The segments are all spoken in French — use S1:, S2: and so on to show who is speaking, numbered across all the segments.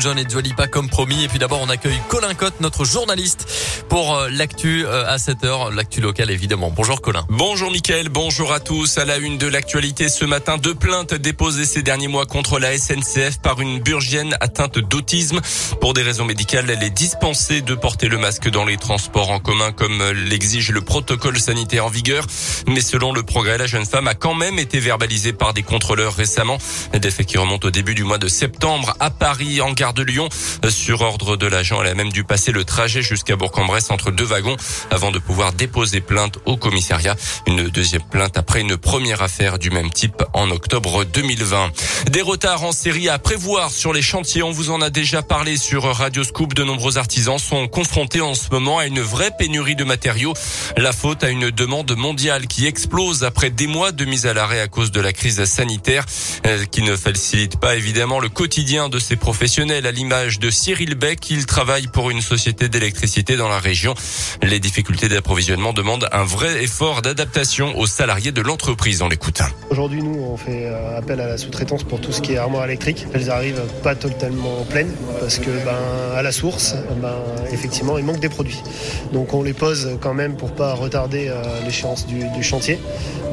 S1: John et Dua comme promis. Et puis d'abord, on accueille Colin Cotte, notre journaliste, pour euh, l'actu euh, à 7 heure, l'actu locale évidemment. Bonjour Colin.
S2: Bonjour Mickaël, bonjour à tous. À la une de l'actualité ce matin, deux plaintes déposées ces derniers mois contre la SNCF par une burgienne atteinte d'autisme. Pour des raisons médicales, elle est dispensée de porter le masque dans les transports en commun comme l'exige le protocole sanitaire en vigueur. Mais selon le progrès, la jeune femme a quand même été verbalisée par des contrôleurs récemment. Des faits qui remontent au début du mois de septembre à Paris, en de Lyon. Sur ordre de l'agent, elle a même dû passer le trajet jusqu'à Bourg-en-Bresse entre deux wagons avant de pouvoir déposer plainte au commissariat. Une deuxième plainte après une première affaire du même type en octobre 2020. Des retards en série à prévoir sur les chantiers. On vous en a déjà parlé sur Radio Scoop. De nombreux artisans sont confrontés en ce moment à une vraie pénurie de matériaux. La faute à une demande mondiale qui explose après des mois de mise à l'arrêt à cause de la crise sanitaire euh, qui ne facilite pas évidemment le quotidien de ces professionnels à l'image de Cyril Beck. Il travaille pour une société d'électricité dans la région. Les difficultés d'approvisionnement demandent un vrai effort d'adaptation aux salariés de l'entreprise. On l'écoute.
S3: Aujourd'hui, nous, on fait euh, appel à la sous-traitance pour tout ce qui est armoire électrique. Elles arrivent pas totalement pleines parce que, ben, à la source, ben, effectivement, il manque des produits. Donc, on les pose quand même pour pas retarder euh, l'échéance du, chantier.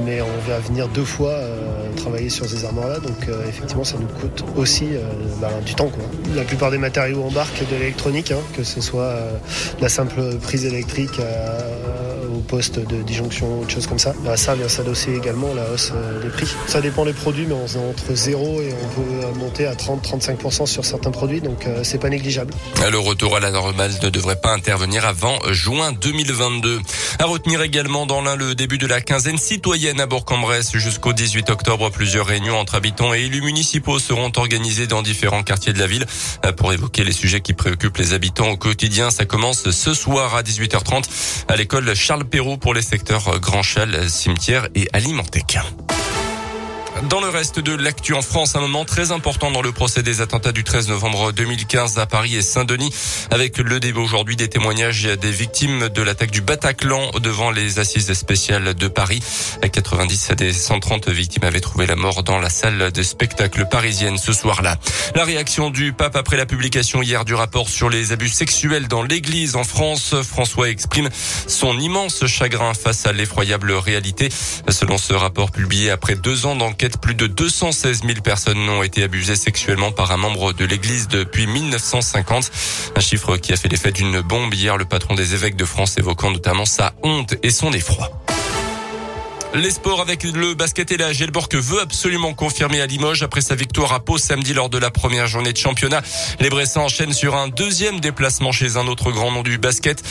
S3: Mais on va venir deux fois euh, travailler sur ces armoires-là. Donc, effectivement, ça nous coûte aussi ben, du temps. La plupart des matériaux embarquent de l'électronique, hein, que ce soit la simple prise électrique au poste de disjonction autre chose comme ça. Bah, ça vient s'adosser également à la hausse euh, des prix. Ça dépend des produits, mais on est entre 0 et on peut monter à 30-35% sur certains produits, donc euh, c'est pas négligeable.
S2: Le retour à la normale ne devrait pas intervenir avant juin 2022. À retenir également dans l'un le début de la quinzaine citoyenne à Bourg-en-Bresse jusqu'au 18 octobre. Plusieurs réunions entre habitants et élus municipaux seront organisées dans différents quartiers de la ville euh, pour évoquer les sujets qui préoccupent les habitants au quotidien. Ça commence ce soir à 18h30 à l'école Charles Perrault pour les secteurs Grand Chal, cimetière et Alimentec. Dans le reste de l'actu en France, un moment très important dans le procès des attentats du 13 novembre 2015 à Paris et Saint-Denis, avec le début aujourd'hui des témoignages des victimes de l'attaque du Bataclan devant les assises spéciales de Paris. 90 des 130 victimes avaient trouvé la mort dans la salle de spectacle parisienne ce soir-là. La réaction du pape après la publication hier du rapport sur les abus sexuels dans l'église en France, François exprime son immense chagrin face à l'effroyable réalité. Selon ce rapport publié après deux ans d'enquête, plus de 216 000 personnes ont été abusées sexuellement par un membre de l'Église depuis 1950. Un chiffre qui a fait l'effet d'une bombe hier, le patron des évêques de France évoquant notamment sa honte et son effroi. Les sports avec le basket et la Gelborg veut absolument confirmer à Limoges après sa victoire à Pau samedi lors de la première journée de championnat. Les Bressans enchaînent sur un deuxième déplacement chez un autre grand nom du basket.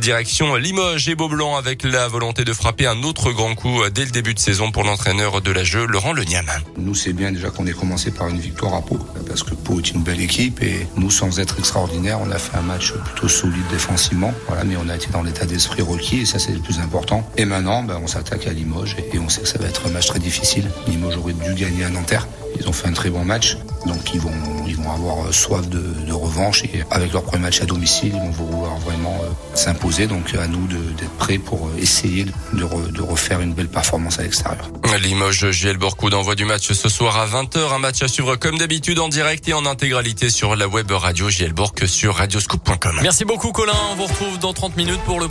S2: Direction Limoges et Beaublanc avec la volonté de frapper un autre grand coup dès le début de saison pour l'entraîneur de la jeu, Laurent Leniam.
S4: Nous, c'est bien déjà qu'on ait commencé par une victoire à Pau parce que Pau est une belle équipe et nous, sans être extraordinaire, on a fait un match plutôt solide défensivement. Voilà, mais on a été dans l'état d'esprit requis et ça, c'est le plus important. Et maintenant, ben, on s'attaque à Limoges et on sait que ça va être un match très difficile. Limoges aurait dû gagner à Nanterre. Ils ont fait un très bon match, donc ils vont, ils vont avoir soif de, revanche et avec leur premier match à domicile, ils vont vouloir vraiment euh, s'imposer. Donc à nous d'être prêts pour euh, essayer de, refaire une belle performance à l'extérieur.
S2: Limoges, JL Borcou d'envoi du match ce soir à 20h. Un match à suivre comme d'habitude en direct et en intégralité sur la web radio JL Borc sur radioscoop.com.
S1: Merci beaucoup Colin. On vous retrouve dans 30 minutes pour le